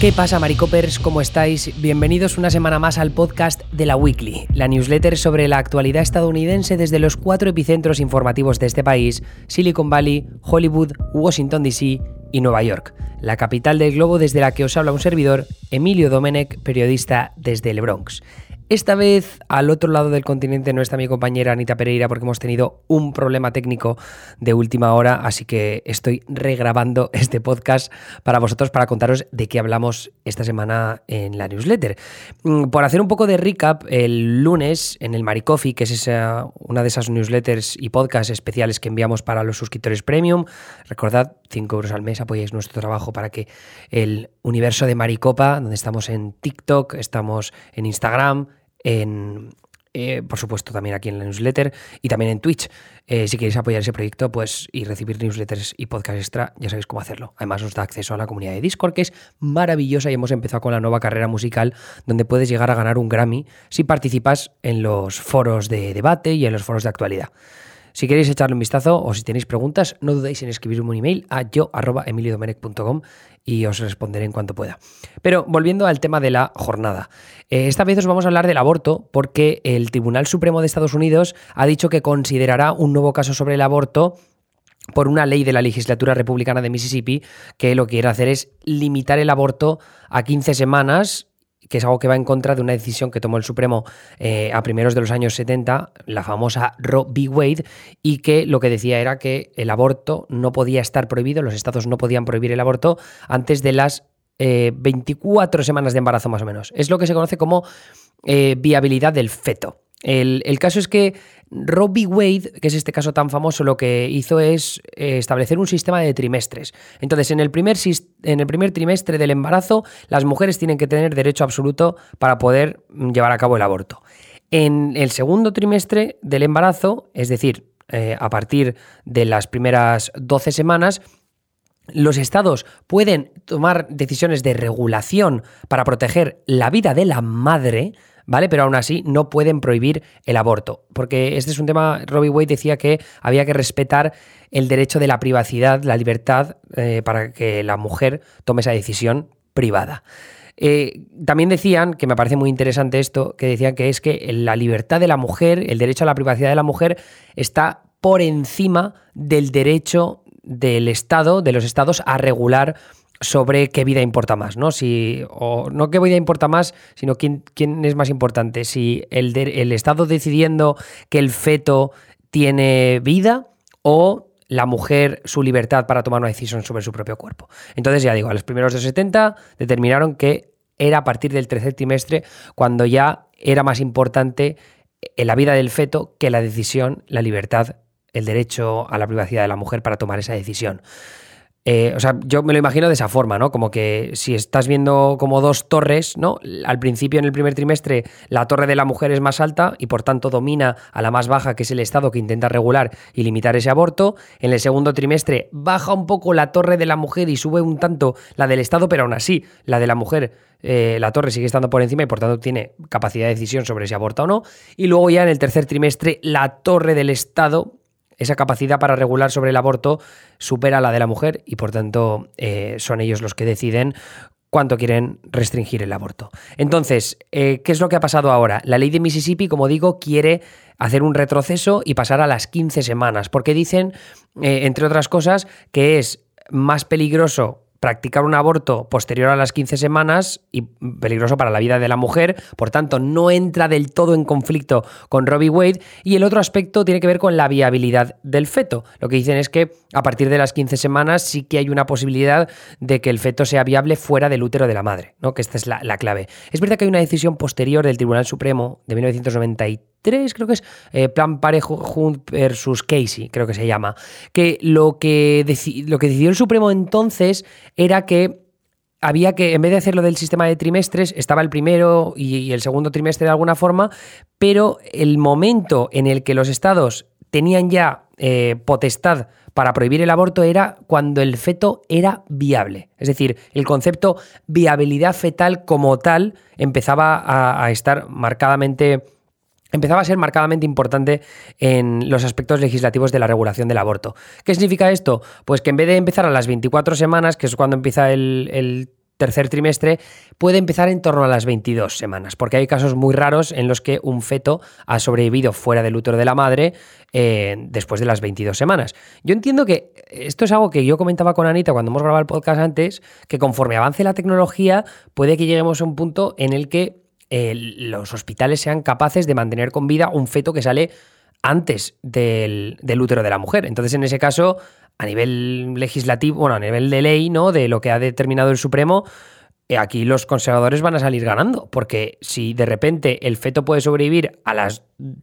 ¿Qué pasa, Maricopers? ¿Cómo estáis? Bienvenidos una semana más al podcast de la Weekly, la newsletter sobre la actualidad estadounidense desde los cuatro epicentros informativos de este país: Silicon Valley, Hollywood, Washington DC y Nueva York, la capital del globo desde la que os habla un servidor, Emilio Domenech, periodista desde el Bronx. Esta vez al otro lado del continente no está mi compañera Anita Pereira porque hemos tenido un problema técnico de última hora, así que estoy regrabando este podcast para vosotros para contaros de qué hablamos esta semana en la newsletter. Mm, por hacer un poco de recap, el lunes en el Maricoffee, que es una de esas newsletters y podcasts especiales que enviamos para los suscriptores premium, recordad 5 euros al mes, apoyáis nuestro trabajo para que el universo de Maricopa, donde estamos en TikTok, estamos en Instagram, en, eh, por supuesto, también aquí en la newsletter y también en Twitch. Eh, si queréis apoyar ese proyecto pues, y recibir newsletters y podcast extra, ya sabéis cómo hacerlo. Además, os da acceso a la comunidad de Discord, que es maravillosa y hemos empezado con la nueva carrera musical, donde puedes llegar a ganar un Grammy si participas en los foros de debate y en los foros de actualidad. Si queréis echarle un vistazo o si tenéis preguntas, no dudéis en escribirme un email a yo.emiliodomenech.com y os responderé en cuanto pueda. Pero volviendo al tema de la jornada. Eh, esta vez os vamos a hablar del aborto porque el Tribunal Supremo de Estados Unidos ha dicho que considerará un nuevo caso sobre el aborto por una ley de la legislatura republicana de Mississippi que lo que quiere hacer es limitar el aborto a 15 semanas que es algo que va en contra de una decisión que tomó el Supremo eh, a primeros de los años 70, la famosa Roe v. Wade, y que lo que decía era que el aborto no podía estar prohibido, los estados no podían prohibir el aborto antes de las 24 eh, semanas de embarazo más o menos. Es lo que se conoce como eh, viabilidad del feto. El, caso es que Robbie Wade, que es este caso tan famoso, lo que hizo es eh, establecer un sistema de trimestres. Entonces, en el, primer, trimestre del embarazo, las mujeres tienen que tener derecho absoluto para poder mm, llevar a cabo el aborto. En el segundo trimestre del embarazo, es decir, eh, a partir de las primeras 12 semanas, los estados pueden tomar decisiones de regulación para proteger la vida de la madre, ¿vale? Pero aún así no pueden prohibir el aborto, porque este es un tema, Robbie Wade decía que había que respetar el derecho de la privacidad, la libertad, eh, para que la mujer tome esa decisión privada. Eh, también decían, que me parece muy interesante esto, que decían que es que la libertad de la mujer, el derecho a la privacidad de la mujer, está por encima del derecho del Estado, de los estados, a regular sobre qué vida importa más, ¿no? Si, o no qué vida importa más, sino quién, quién es más importante. Si el, el Estado decidiendo que el feto tiene vida o la mujer su libertad para tomar una decisión sobre su propio cuerpo. Entonces, ya digo, a los primeros de 70 determinaron que era a partir del tercer trimestre cuando ya era más importante en la vida del feto que la decisión, la libertad, el derecho a la privacidad de la mujer para tomar esa decisión. Eh, o sea, yo me lo imagino de esa forma, ¿no? Como que si estás viendo como dos torres, ¿no? Al principio, en el primer trimestre, la torre de la mujer es más alta y por tanto domina a la más baja, que es el Estado que intenta regular y limitar ese aborto. En el segundo trimestre baja un poco la torre de la mujer y sube un tanto la del Estado, pero aún así, la de la mujer eh, la torre sigue estando por encima y por tanto tiene capacidad de decisión sobre si aborta o no. Y luego ya en el tercer trimestre la torre del Estado esa capacidad para regular sobre el aborto supera la de la mujer y por tanto eh, son ellos los que deciden cuánto quieren restringir el aborto. Entonces, eh, ¿qué es lo que ha pasado ahora? La ley de Mississippi, como digo, quiere hacer un retroceso y pasar a las 15 semanas, porque dicen, eh, entre otras cosas, que es más peligroso practicar un aborto posterior a las 15 semanas y peligroso para la vida de la mujer, por tanto no entra del todo en conflicto con Robbie Wade y el otro aspecto tiene que ver con la viabilidad del feto. Lo que dicen es que a partir de las 15 semanas sí que hay una posibilidad de que el feto sea viable fuera del útero de la madre, ¿no? que esta es la, la clave. Es verdad que hay una decisión posterior del Tribunal Supremo de 1993 creo que es eh, Plan Parejo versus Casey, creo que se llama, que lo que, lo que decidió el Supremo entonces era que había que, en vez de hacerlo del sistema de trimestres, estaba el primero y el segundo trimestre de alguna forma, pero el momento en el que los estados tenían ya eh, potestad para prohibir el aborto era cuando el feto era viable. Es decir, el concepto viabilidad fetal como tal empezaba a estar marcadamente empezaba a ser marcadamente importante en los aspectos legislativos de la regulación del aborto. ¿Qué significa esto? Pues que en vez de empezar a las 24 semanas, que es cuando empieza el, tercer trimestre puede empezar en torno a las 22 semanas, porque hay casos muy raros en los que un feto ha sobrevivido fuera del útero de la madre eh, después de las 22 semanas. Yo entiendo que esto es algo que yo comentaba con Anita cuando hemos grabado el podcast antes, que conforme avance la tecnología puede que lleguemos a un punto en el que los hospitales sean capaces de mantener con vida un feto que sale antes del, del, útero de la mujer. Entonces, en ese caso, a nivel legislativo, bueno, a nivel de ley, ¿no? De lo que ha determinado el Supremo, eh, aquí los conservadores van a salir ganando, porque si de repente el feto puede sobrevivir a las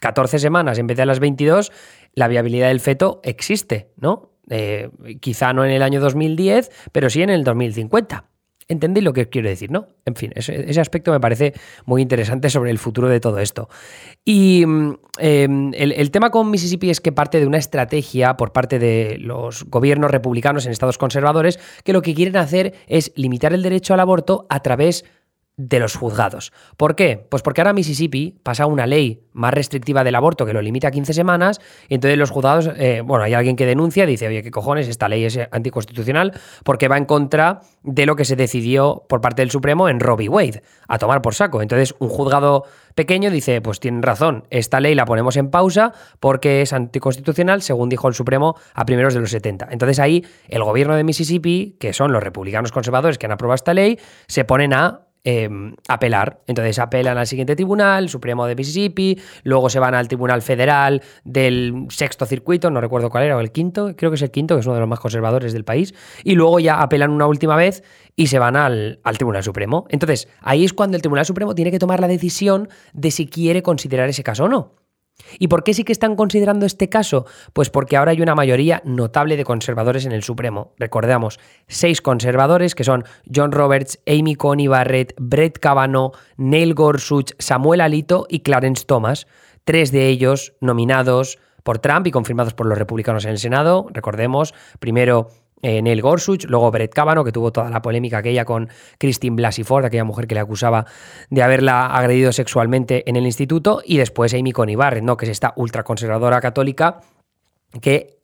14 semanas en vez de a las 22, la viabilidad del feto existe, ¿no? Eh, quizá no en el año 2010, pero sí en el 2050. ¿Entendéis lo que quiero decir, no? En fin, ese, aspecto me parece muy interesante sobre el futuro de todo esto. Y mm, em, el, tema con Mississippi es que parte de una estrategia por parte de los gobiernos republicanos en estados conservadores que lo que quieren hacer es limitar el derecho al aborto a través de los juzgados. ¿Por qué? Pues porque ahora Mississippi pasa una ley más restrictiva del aborto que lo limita a 15 semanas y entonces los juzgados, eh, bueno, hay alguien que denuncia, dice, oye, ¿qué cojones? Esta ley es anticonstitucional porque va en contra de lo que se decidió por parte del Supremo en v. Wade, a tomar por saco. Entonces un juzgado pequeño dice, pues tienen razón, esta ley la ponemos en pausa porque es anticonstitucional, según dijo el Supremo a primeros de los 70. Entonces ahí el gobierno de Mississippi, que son los republicanos conservadores que han aprobado esta ley, se ponen a Em, apelar. Entonces apelan al siguiente tribunal, Supremo de Mississippi, luego se van al Tribunal Federal del sexto circuito, no recuerdo cuál era, o el quinto, creo que es el quinto, que es uno de los más conservadores del país, y luego ya apelan una última vez y se van al, al Tribunal Supremo. Entonces ahí es cuando el Tribunal Supremo tiene que tomar la decisión de si quiere considerar ese caso o no. ¿Y por qué sí que están considerando este caso? Pues porque ahora hay una mayoría notable de conservadores en el Supremo. Recordamos, seis conservadores que son John Roberts, Amy Coney Barrett, Brett Kavanaugh, Neil Gorsuch, Samuel Alito y Clarence Thomas. Tres de ellos nominados por Trump y confirmados por los republicanos en el Senado. Recordemos, primero eh, Neil Gorsuch, luego Brett Kavanaugh, que tuvo toda la polémica aquella con Christine Blasey Ford, aquella mujer que le acusaba de haberla agredido sexualmente en el instituto, y después Amy Coney Barrett, ¿no? que es esta ultraconservadora católica que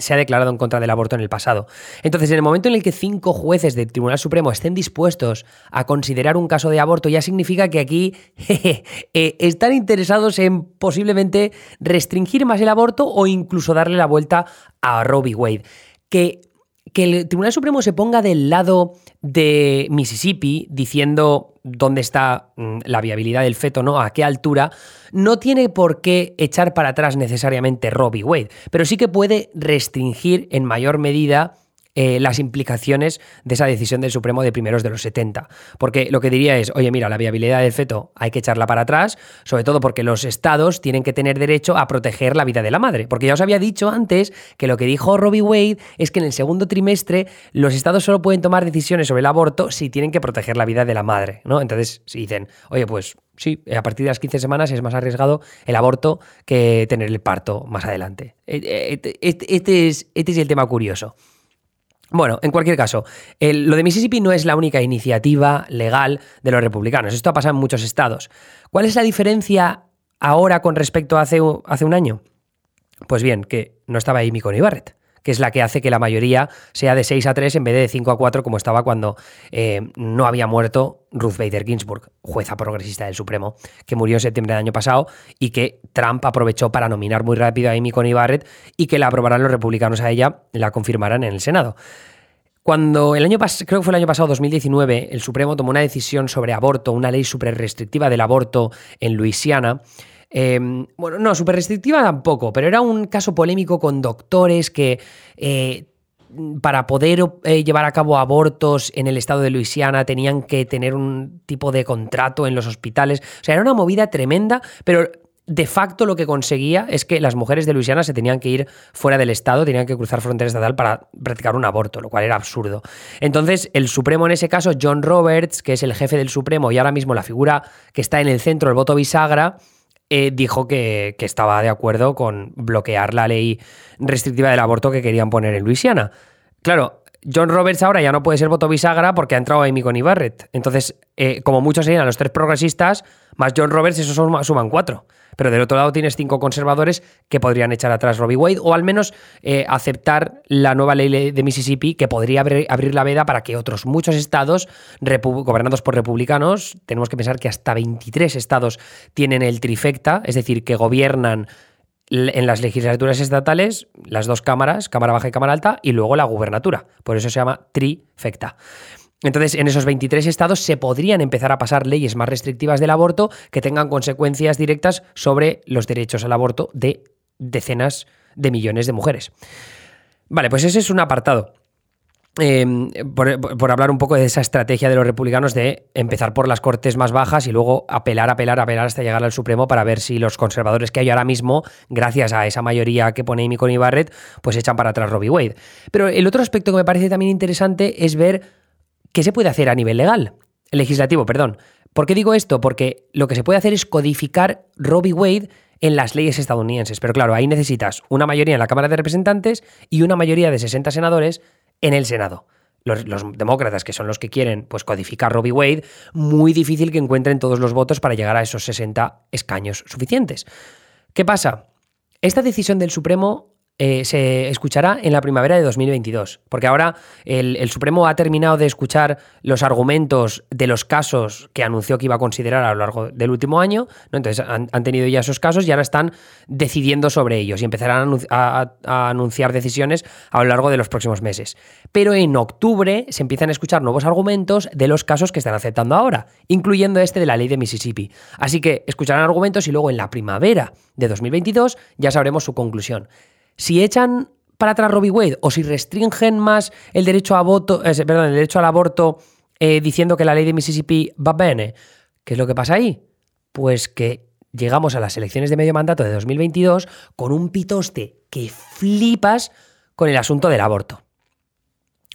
se ha declarado en contra del aborto en el pasado. Entonces, en el momento en el que cinco jueces del Tribunal Supremo estén dispuestos a considerar un caso de aborto, ya significa que aquí eh, están interesados en posiblemente restringir más el aborto o incluso darle la vuelta a v. Wade. Que que el Tribunal Supremo se ponga del lado de Mississippi diciendo dónde está mm, la viabilidad del feto, ¿no? A qué altura, no tiene por qué echar para atrás necesariamente Robbie Wade, pero sí que puede restringir en mayor medida eh, las implicaciones de esa decisión del Supremo de primeros de los 70. Porque lo que diría es, oye, mira, la viabilidad del feto hay que echarla para atrás, sobre todo porque los estados tienen que tener derecho a proteger la vida de la madre. Porque ya os había dicho antes que lo que dijo Robbie Wade es que en el segundo trimestre los estados solo pueden tomar decisiones sobre el aborto si tienen que proteger la vida de la madre, ¿no? Entonces, dicen, oye, pues sí, a partir de las 15 semanas es más arriesgado el aborto que tener el parto más adelante. E, e, este, este, es, este es el tema curioso. Bueno, en cualquier caso, lo de Mississippi no es la única iniciativa legal de los republicanos. Esto ha pasado en muchos estados. ¿Cuál es la diferencia ahora con respecto a hace, un año? Pues bien, que no estaba ahí Coney Barrett que es la que hace que la mayoría sea de 6 a 3 en vez de 5 a 4 como estaba cuando eh, no había muerto Ruth Bader Ginsburg, jueza progresista del Supremo, que murió en septiembre del año pasado y que Trump aprovechó para nominar muy rápido a Amy Coney Barrett y que la aprobarán los republicanos a ella, la confirmarán en el Senado. Cuando el año creo que fue el año pasado, 2019, el Supremo tomó una decisión sobre aborto, una ley súper restrictiva del aborto en Luisiana, Em, bueno, no, súper restrictiva tampoco, pero era un caso polémico con doctores que eh, para poder eh, llevar a cabo abortos en el estado de Luisiana tenían que tener un tipo de contrato en los hospitales. O sea, era una movida tremenda, pero de facto lo que conseguía es que las mujeres de Luisiana se tenían que ir fuera del estado, tenían que cruzar frontera estatal para practicar un aborto, lo cual era absurdo. Entonces, el Supremo en ese caso, John Roberts, que es el jefe del Supremo y ahora mismo la figura que está en el centro del voto bisagra, eh, dijo que, estaba de acuerdo con bloquear la ley restrictiva del aborto que querían poner en Luisiana. Claro, John Roberts ahora ya no puede ser voto bisagra porque ha entrado Amy Coney Barrett. Entonces, eh, como muchos serían los tres progresistas, más John Roberts, esos suman cuatro. Pero del otro lado tienes cinco conservadores que podrían echar atrás Robbie Wade o al menos eh, aceptar la nueva ley de Mississippi que podría abrir, la veda para que otros muchos estados gobernados por republicanos, tenemos que pensar que hasta 23 estados tienen el trifecta, es decir, que gobiernan en las legislaturas estatales, las dos cámaras, Cámara Baja y Cámara Alta, y luego la gubernatura. Por eso se llama trifecta. Entonces, en esos 23 estados se podrían empezar a pasar leyes más restrictivas del aborto que tengan consecuencias directas sobre los derechos al aborto de decenas de millones de mujeres. Vale, pues ese es un apartado. Em, por, hablar un poco de esa estrategia de los republicanos de empezar por las cortes más bajas y luego apelar, apelar, apelar hasta llegar al Supremo para ver si los conservadores que hay ahora mismo, gracias a esa mayoría que pone Amy Coney Barrett, pues echan para atrás Robbie Wade. Pero el otro aspecto que me parece también interesante es ver qué se puede hacer a nivel legal, legislativo, perdón. ¿Por qué digo esto? Porque lo que se puede hacer es codificar Robbie Wade en las leyes estadounidenses. Pero claro, ahí necesitas una mayoría en la Cámara de Representantes y una mayoría de 60 senadores en el Senado. Los, demócratas, que son los que quieren pues, codificar Robbie Wade, muy difícil que encuentren todos los votos para llegar a esos 60 escaños suficientes. ¿Qué pasa? Esta decisión del Supremo eh, se escuchará en la primavera de 2022, porque ahora el, Supremo ha terminado de escuchar los argumentos de los casos que anunció que iba a considerar a lo largo del último año, ¿no? entonces han, tenido ya esos casos y ahora están decidiendo sobre ellos y empezarán a, a, anunciar decisiones a lo largo de los próximos meses. Pero en octubre se empiezan a escuchar nuevos argumentos de los casos que están aceptando ahora, incluyendo este de la ley de Mississippi. Así que escucharán argumentos y luego en la primavera de 2022 ya sabremos su conclusión si echan para atrás Robbie Wade o si restringen más el derecho a voto, eh, perdón, el derecho al aborto eh, diciendo que la ley de Mississippi va bene, ¿qué es lo que pasa ahí? Pues que llegamos a las elecciones de medio mandato de 2022 con un pitoste que flipas con el asunto del aborto.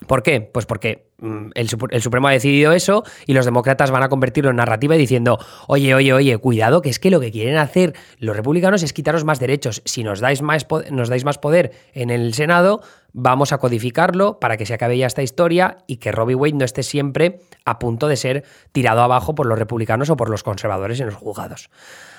¿Por qué? Pues porque mm, el, Supremo ha decidido eso y los demócratas van a convertirlo en narrativa diciendo, oye, oye, oye, cuidado, que es que lo que quieren hacer los republicanos es quitaros más derechos. Si nos dais más, nos dais más poder en el Senado, vamos a codificarlo para que se acabe ya esta historia y que Robbie Wade no esté siempre a punto de ser tirado abajo por los republicanos o por los conservadores en los juzgados.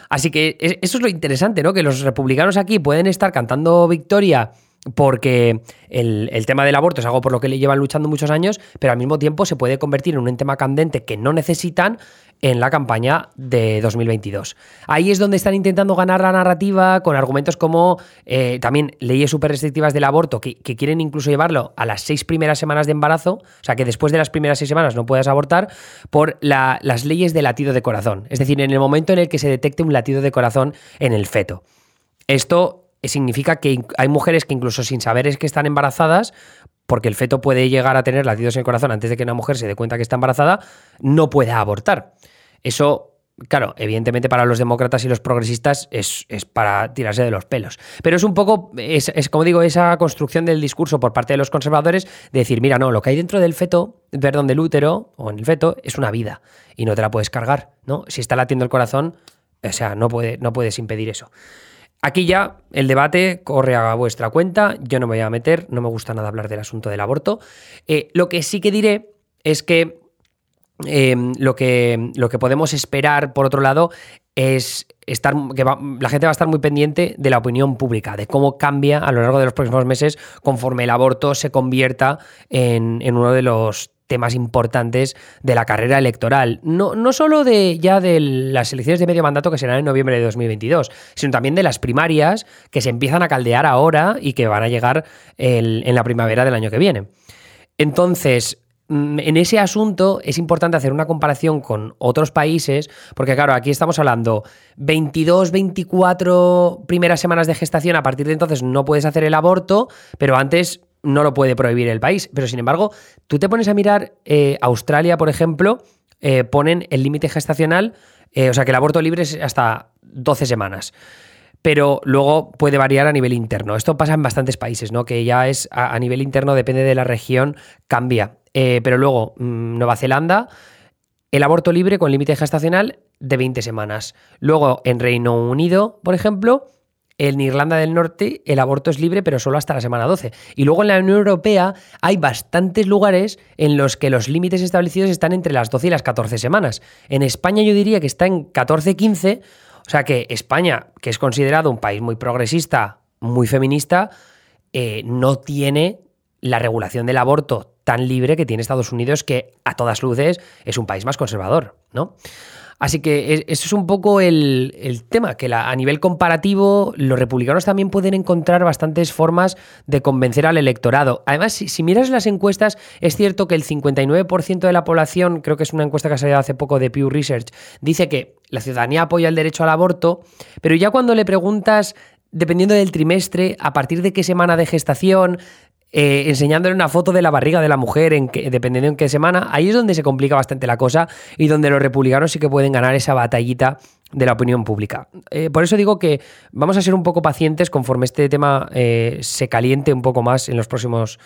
Así que eso es lo interesante, ¿no? Que los republicanos aquí pueden estar cantando victoria porque el, tema del aborto es algo por lo que le llevan luchando muchos años, pero al mismo tiempo se puede convertir en un tema candente que no necesitan en la campaña de 2022. Ahí es donde están intentando ganar la narrativa con argumentos como eh, también leyes súper restrictivas del aborto, que, quieren incluso llevarlo a las seis primeras semanas de embarazo, o sea, que después de las primeras seis semanas no puedas abortar, por las leyes de latido de corazón. Es decir, en el momento en el que se detecte un latido de corazón en el feto. Esto significa que hay mujeres que incluso sin saber es que están embarazadas, porque el feto puede llegar a tener latidos en el corazón antes de que una mujer se dé cuenta que está embarazada, no puede abortar. Eso Claro, evidentemente para los demócratas y los progresistas es, para tirarse de los pelos. Pero es un poco, es, como digo, esa construcción del discurso por parte de los conservadores de decir, mira, no, lo que hay dentro del feto, perdón, del útero o en el feto es una vida y no te la puedes cargar, ¿no? Si está latiendo el corazón, o sea, no, puede, no puedes impedir eso. Aquí ya el debate corre a vuestra cuenta, yo no me voy a meter, no me gusta nada hablar del asunto del aborto. Eh, lo que sí que diré es que, em, lo que lo que podemos esperar, por otro lado, es estar, que la gente va a estar muy pendiente de la opinión pública, de cómo cambia a lo largo de los próximos meses conforme el aborto se convierta en uno de los temas importantes de la carrera electoral. No, no solo de ya de las elecciones de medio mandato que serán en noviembre de 2022, sino también de las primarias que se empiezan a caldear ahora y que van a llegar en la primavera del año que viene. Entonces, mm, en ese asunto es importante hacer una comparación con otros países, porque claro, aquí estamos hablando 22, 24 primeras semanas de gestación, a partir de entonces no puedes hacer el aborto, pero antes no lo puede prohibir el país. Pero sin embargo, tú te pones a mirar eh, Australia, por ejemplo, eh, ponen el límite gestacional, eh, o sea que el aborto libre es hasta 12 semanas. Pero luego puede variar a nivel interno. Esto pasa en bastantes países, ¿no? Que ya es a, nivel interno, depende de la región, cambia. pero luego, mm, Nueva Zelanda, el aborto libre con límite gestacional de 20 semanas. Luego, en Reino Unido, por ejemplo, en Irlanda del Norte el aborto es libre, pero solo hasta la semana 12. Y luego en la Unión Europea hay bastantes lugares en los que los límites establecidos están entre las 12 y las 14 semanas. En España yo diría que está en 14-15, o sea que España, que es considerado un país muy progresista, muy feminista, eh, no tiene la regulación del aborto tan libre que tiene Estados Unidos, que a todas luces es un país más conservador, ¿no? Así que eso es un poco el, tema, que a nivel comparativo los republicanos también pueden encontrar bastantes formas de convencer al electorado. Además, si, miras las encuestas, es cierto que el 59% de la población, creo que es una encuesta que ha salido hace poco de Pew Research, dice que la ciudadanía apoya el derecho al aborto, pero ya cuando le preguntas dependiendo del trimestre, a partir de qué semana de gestación, eh, enseñándole una foto de la barriga de la mujer, en que, dependiendo en qué semana, ahí es donde se complica bastante la cosa y donde los republicanos sí que pueden ganar esa batallita de la opinión pública. Eh, por eso digo que vamos a ser un poco pacientes conforme este tema eh, se caliente un poco más en los próximos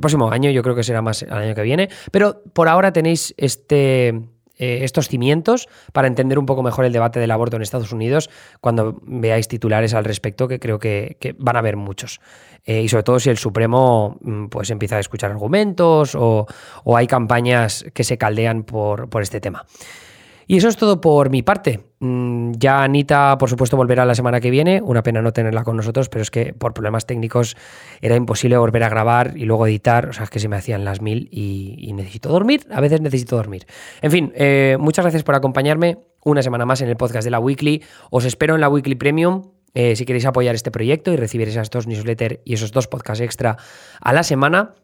próximo año, yo creo que será más el año que viene, pero por ahora tenéis este estos cimientos para entender un poco mejor el debate del aborto en Estados Unidos cuando veáis titulares al respecto, que creo que, van a haber muchos. Eh, y sobre todo si el Supremo mm, pues empieza a escuchar argumentos o, hay campañas que se caldean por este tema. Y eso es todo por mi parte. Mm, ya Anita, por supuesto, volverá la semana que viene. Una pena no tenerla con nosotros, pero es que por problemas técnicos era imposible volver a grabar y luego editar. O sea, es que se me hacían las mil y, necesito dormir. A veces necesito dormir. En fin, eh, muchas gracias por acompañarme una semana más en el podcast de la Weekly. Os espero en la Weekly Premium. Eh, si queréis apoyar este proyecto y recibir esas dos newsletters y esos dos podcasts extra a la semana.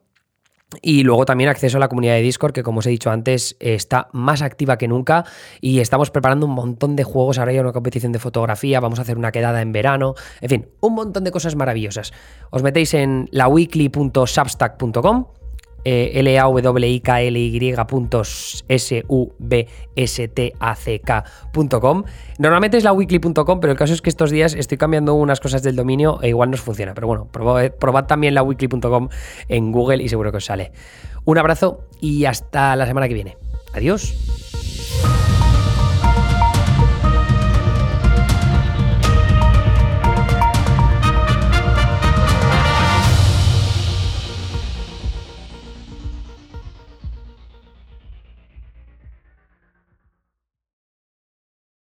Y luego también acceso a la comunidad de Discord, que como os he dicho antes, está más activa que nunca. Y estamos preparando un montón de juegos. Ahora hay una competición de fotografía, vamos a hacer una quedada en verano. En fin, un montón de cosas maravillosas. Os metéis en laweekly.substack.com eh, l a w i k l y s u b s t a c k.com. Normalmente es la weekly.com, pero el caso es que estos días estoy cambiando unas cosas del dominio e igual no funciona. Pero bueno, probad, probad también la weekly.com en Google y seguro que os sale. Un abrazo y hasta la semana que viene. Adiós.